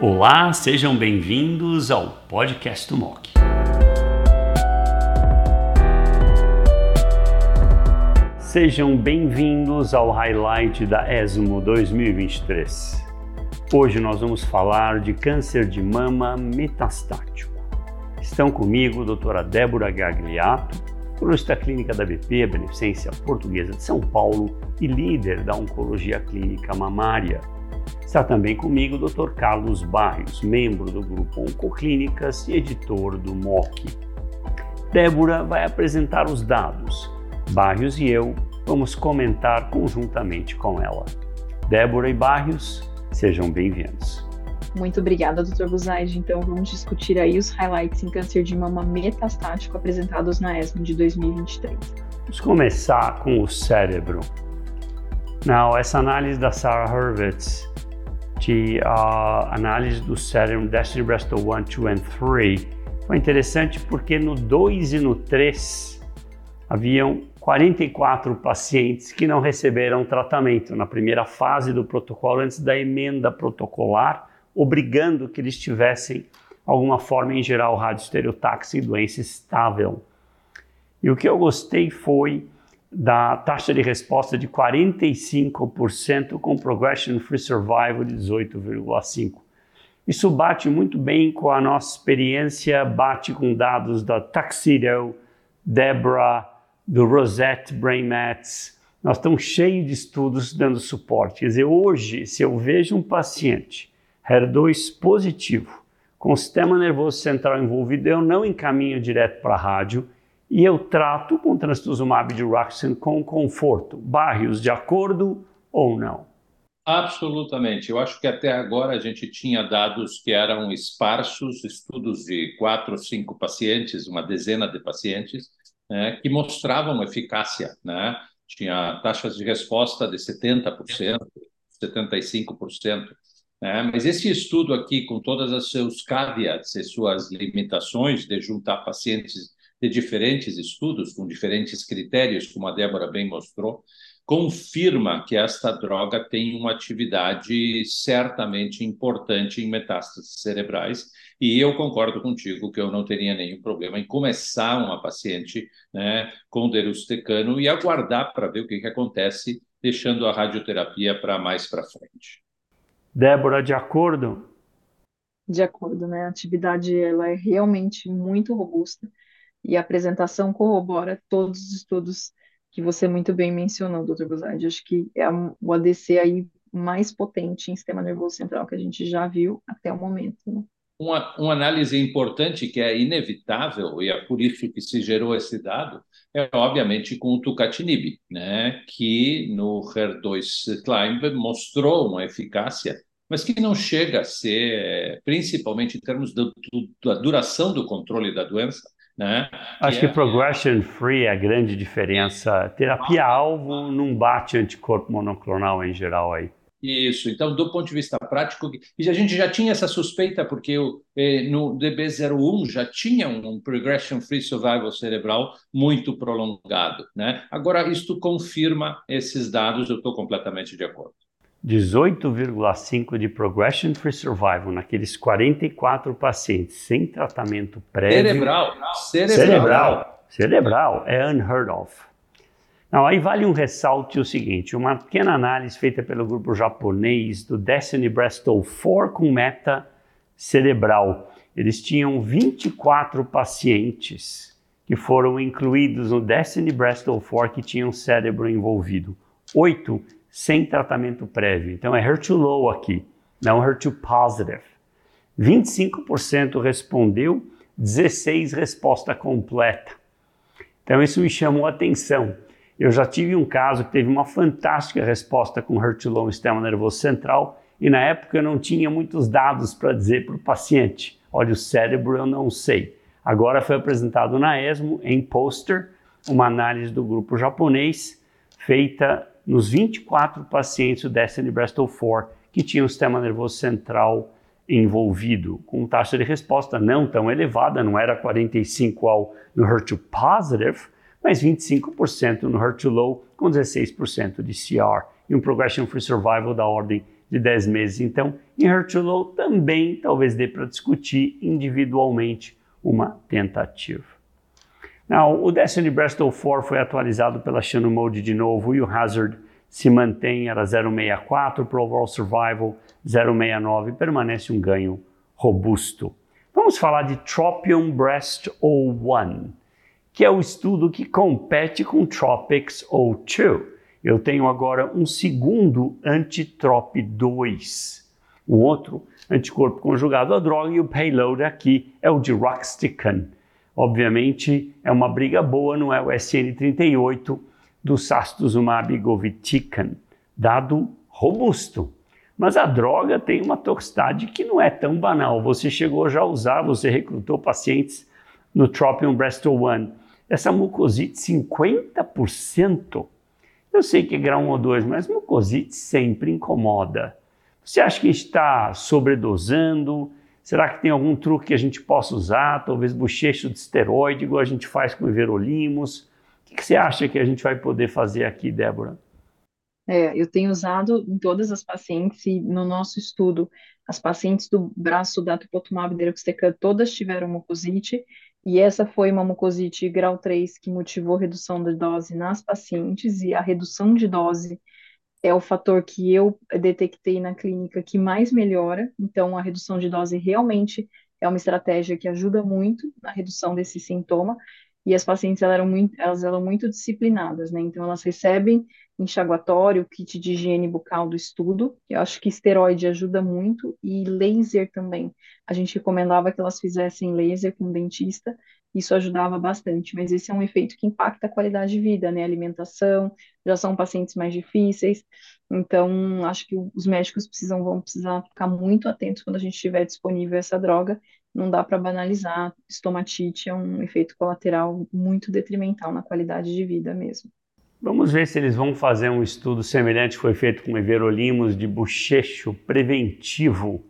Olá, sejam bem-vindos ao podcast do MOC. Sejam bem-vindos ao highlight da ESMO 2023. Hoje nós vamos falar de câncer de mama metastático. Estão comigo a doutora Débora Gagliato, colunista clínica da BP, Beneficência Portuguesa de São Paulo e líder da Oncologia Clínica Mamária. Está também comigo o Dr. Carlos Barrios, membro do grupo Oncoclínicas e editor do MOC. Débora vai apresentar os dados. Barrios e eu vamos comentar conjuntamente com ela. Débora e Barrios, Sejam bem-vindos. Muito obrigada, Dr. Buzaide. Então, vamos discutir aí os highlights em câncer de mama metastático apresentados na ESMO de 2023. Vamos começar com o cérebro. Não, essa análise da Sarah Hurwitz, de uh, análise do cérebro Destiny Breast 1, 2 e 3, foi interessante porque no 2 e no 3 haviam 44 pacientes que não receberam tratamento na primeira fase do protocolo antes da emenda protocolar, obrigando que eles tivessem alguma forma em geral radioestereotaxia e doença estável. E o que eu gostei foi da taxa de resposta de 45% com progression free survival de 18,5. Isso bate muito bem com a nossa experiência, bate com dados da Tuxedo, Debra, do Rosette Brain Mats. Nós estamos cheios de estudos dando suporte. Quer dizer, hoje, se eu vejo um paciente HER2 positivo, com o sistema nervoso central envolvido, eu não encaminho direto para a rádio e eu trato com trastuzumab de Ruxin com conforto. Barrios, de acordo ou não? Absolutamente. Eu acho que até agora a gente tinha dados que eram esparsos, estudos de quatro ou cinco pacientes, uma dezena de pacientes, né, que mostravam eficácia. Né? Tinha taxas de resposta de 70%, 75%. Né? Mas esse estudo aqui, com todas as seus caveats e suas limitações de juntar pacientes de diferentes estudos, com diferentes critérios, como a Débora bem mostrou, confirma que esta droga tem uma atividade certamente importante em metástases cerebrais. E eu concordo contigo que eu não teria nenhum problema em começar uma paciente né, com derustecano e aguardar para ver o que, que acontece, deixando a radioterapia para mais para frente. Débora, de acordo? De acordo, né? A atividade ela é realmente muito robusta e a apresentação corrobora todos os estudos que você muito bem mencionou, doutor Guzardi. Acho que é o ADC aí mais potente em sistema nervoso central que a gente já viu até o momento. Né? Uma, uma análise importante que é inevitável, e é por isso que se gerou esse dado, é obviamente com o tucatinib, né, que no HER2 Climb mostrou uma eficácia, mas que não chega a ser, principalmente em termos do, do, da duração do controle da doença, né? Acho que, é... que progression free é a grande diferença. Terapia-alvo não bate anticorpo monoclonal em geral aí. Isso, então, do ponto de vista prático, e a gente já tinha essa suspeita, porque o, eh, no DB01 já tinha um progression free survival cerebral muito prolongado. Né? Agora, isto confirma esses dados, eu estou completamente de acordo. 18,5 de progression free survival naqueles 44 pacientes sem tratamento prévio. Cerebral. Cerebral. Cerebral, cerebral é unheard of. Não, aí vale um ressalte o seguinte: uma pequena análise feita pelo grupo japonês do Destiny Breast 4 com meta cerebral. Eles tinham 24 pacientes que foram incluídos no Destiny Breast 4 que tinham cérebro envolvido. Oito sem tratamento prévio. Então é HER2 low aqui, não HER2 positive. 25% respondeu, 16% resposta completa. Então isso me chamou a atenção. Eu já tive um caso que teve uma fantástica resposta com HER2 low no sistema nervoso central e na época eu não tinha muitos dados para dizer para o paciente, olha, o cérebro eu não sei. Agora foi apresentado na ESMO em pôster uma análise do grupo japonês feita nos 24 pacientes do Destiny Breast 4 que tinham o sistema nervoso central envolvido, com taxa de resposta não tão elevada, não era 45 ao no HER2 positive, mas 25% no HER2 low, com 16% de CR, e um progression free survival da ordem de 10 meses. Então, em HER2-low também talvez dê para discutir individualmente uma tentativa. Now, o Destiny Breast 4 foi atualizado pela Shannon Mode de novo e o hazard se mantém, era 0,64 para overall survival, 0,69, permanece um ganho robusto. Vamos falar de Tropion Breast 01, que é o estudo que compete com Tropics 02. Eu tenho agora um segundo anti-TROP2, um outro anticorpo conjugado à droga e o payload aqui é o de Roxtican. Obviamente é uma briga boa, não é o SN38 do sastuzumab govitecan, dado robusto. Mas a droga tem uma toxicidade que não é tão banal. Você chegou já a usar, você recrutou pacientes no Tropium Breast 1. Essa mucosite 50%. Eu sei que é grau 1 ou 2, mas mucosite sempre incomoda. Você acha que está sobredosando? Será que tem algum truque que a gente possa usar? Talvez bochecho de esteroide, igual a gente faz com o Everolimus? O que você acha que a gente vai poder fazer aqui, Débora? É, eu tenho usado em todas as pacientes e no nosso estudo, as pacientes do braço da tupotumab deruxtecan todas tiveram mucosite e essa foi uma mucosite grau 3 que motivou redução de dose nas pacientes e a redução de dose é o fator que eu detectei na clínica que mais melhora, então a redução de dose realmente é uma estratégia que ajuda muito na redução desse sintoma, e as pacientes elas eram muito, elas eram muito disciplinadas, né? Então elas recebem enxaguatório, kit de higiene bucal do estudo, eu acho que esteroide ajuda muito, e laser também. A gente recomendava que elas fizessem laser com dentista, isso ajudava bastante, mas esse é um efeito que impacta a qualidade de vida, né? Alimentação, já são pacientes mais difíceis, então acho que os médicos precisam, vão precisar ficar muito atentos quando a gente tiver disponível essa droga, não dá para banalizar, estomatite é um efeito colateral muito detrimental na qualidade de vida mesmo. Vamos ver se eles vão fazer um estudo semelhante que foi feito com everolimus de bochecho preventivo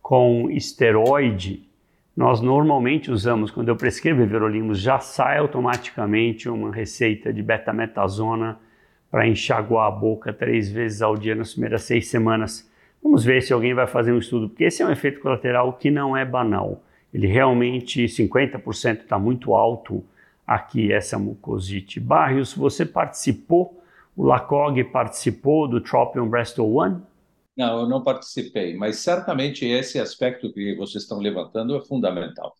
com esteroide nós normalmente usamos, quando eu prescrevo everolimus, já sai automaticamente uma receita de betametasona para enxaguar a boca três vezes ao dia nas primeiras seis semanas. Vamos ver se alguém vai fazer um estudo, porque esse é um efeito colateral que não é banal. Ele realmente, 50% está muito alto aqui, essa mucosite. Barrios, você participou, o LACOG participou do Tropion Breast 1? Não, eu não participei, mas certamente esse aspecto que vocês estão levantando é fundamental.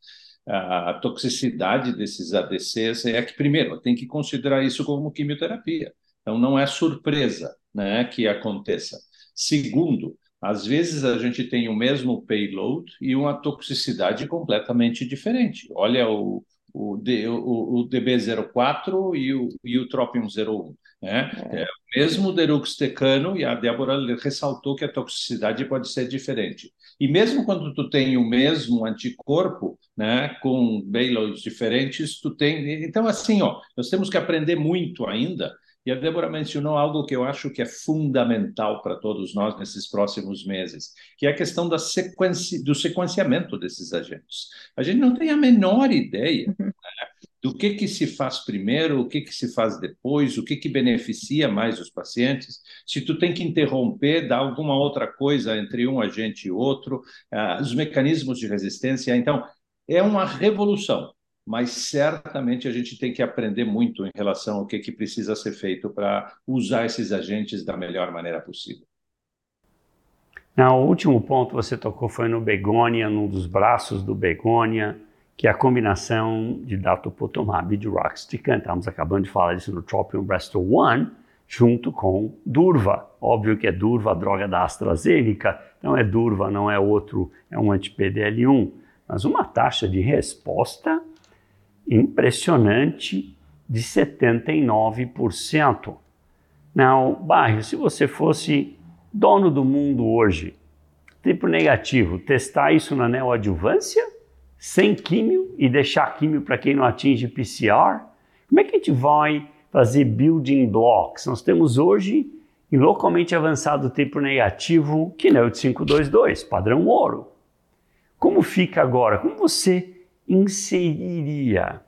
A toxicidade desses ADCs é que, primeiro, tem que considerar isso como quimioterapia. Então, não é surpresa né, que aconteça. Segundo, às vezes a gente tem o mesmo payload e uma toxicidade completamente diferente. Olha o, o, D, o, o DB04 e o, e o Tropium-01. Né? É. É, mesmo deruxtecano, e a Débora ressaltou que a toxicidade pode ser diferente. E mesmo quando tu tem o mesmo anticorpo, né, com payloads diferentes, tu tem... Então, assim, ó, nós temos que aprender muito ainda, e a Débora mencionou algo que eu acho que é fundamental para todos nós nesses próximos meses, que é a questão da sequência, do sequenciamento desses agentes. A gente não tem a menor ideia uhum. né, do que, que se faz primeiro, o que, que se faz depois, o que, que beneficia mais os pacientes, se tu tem que interromper, dar alguma outra coisa entre um agente e outro, uh, os mecanismos de resistência. Então, é uma revolução, mas certamente a gente tem que aprender muito em relação ao que, que precisa ser feito para usar esses agentes da melhor maneira possível. Não, o último ponto que você tocou foi no begônia, num dos braços do begônia que é a combinação de datopotamab e de roxticam. Estamos acabando de falar disso no Tropium Breast 1, junto com Durva. Óbvio que é Durva, a droga da AstraZeneca, então é Durva, não é outro, é um anti-PDL1. Mas uma taxa de resposta impressionante de 79%. Não, Barrio, se você fosse dono do mundo hoje, tipo negativo, testar isso na neoadjuvância sem químio e deixar químio para quem não atinge PCR? Como é que a gente vai fazer building blocks? Nós temos hoje, em localmente avançado tipo negativo, Keynote 522, padrão ouro. Como fica agora? Como você inseriria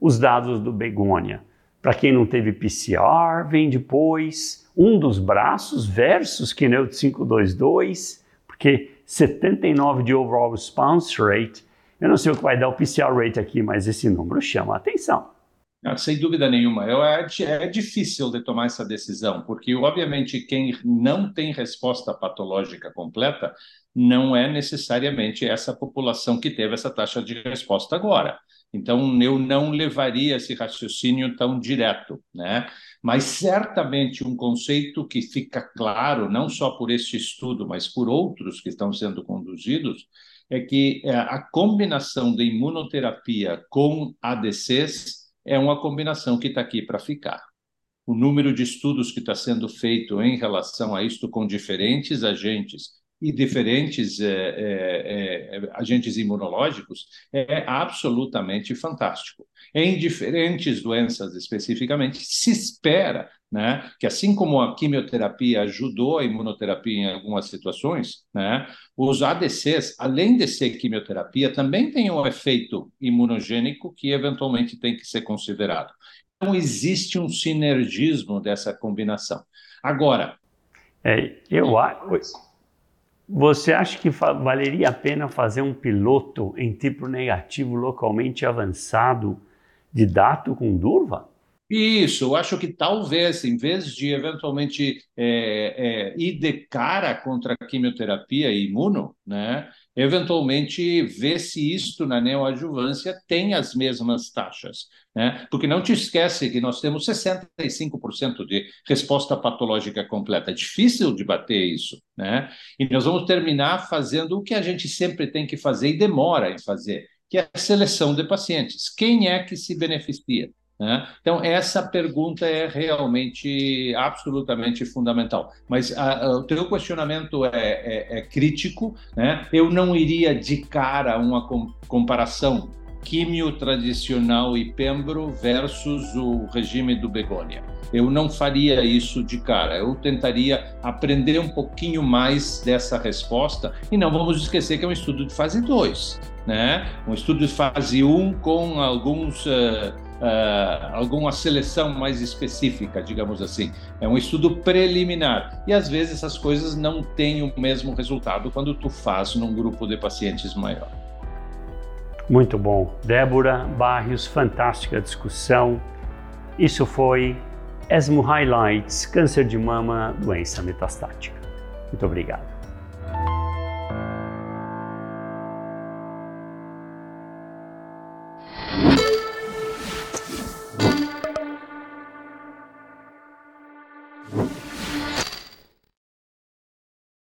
os dados do Begônia? Para quem não teve PCR, vem depois, um dos braços versus Keynote 522, porque 79 de overall response rate. Eu não sei o que vai dar o PCR rate aqui, mas esse número chama a atenção. Ah, sem dúvida nenhuma. Eu, é, é, difícil de tomar essa decisão, porque, obviamente, quem não tem resposta patológica completa não é necessariamente essa população que teve essa taxa de resposta agora. Então, eu não levaria esse raciocínio tão direto, né? Mas certamente um conceito que fica claro, não só por este estudo, mas por outros que estão sendo conduzidos, é que é, a combinação de imunoterapia com ADCs é uma combinação que está aqui para ficar. O número de estudos que está sendo feito em relação a isto com diferentes agentes e diferentes é, é, é, agentes imunológicos é absolutamente fantástico. Em diferentes doenças especificamente, se espera né, que, assim como a quimioterapia ajudou a imunoterapia em algumas situações, né, os ADCs, além de ser quimioterapia, também têm um efeito imunogênico que eventualmente tem que ser considerado. Então, existe um sinergismo dessa combinação. Agora. É, eu acho você acha que valeria a pena fazer um piloto em tipo negativo localmente avançado de dato com Durva? Isso, eu acho que talvez, em vez de eventualmente é, é, ir de cara contra a quimioterapia e imuno, né, eventualmente ver se isto na neoadjuvância tem as mesmas taxas. Né? Porque não te esquece que nós temos 65% de resposta patológica completa. É difícil de bater isso. Né? E nós vamos terminar fazendo o que a gente sempre tem que fazer e demora em fazer, que é a seleção de pacientes. Quem é que se beneficia? Né? Então, essa pergunta é realmente absolutamente fundamental. Mas a, a, o teu questionamento é, é, é crítico. Né? Eu não iria de cara uma com, comparação químio tradicional e pembro versus o regime do Begônia. Eu não faria isso de cara. Eu tentaria aprender um pouquinho mais dessa resposta. E não vamos esquecer que é um estudo de fase 2. Né? Um estudo de fase 1 um com alguns. Uh, uh, alguma seleção mais específica, digamos assim. É um estudo preliminar. E às vezes essas coisas não têm o mesmo resultado quando tu faz num grupo de pacientes maior. Muito bom. Débora Barrios, fantástica discussão. Isso foi ESMO Highlights, câncer de mama, doença metastática. Muito obrigado.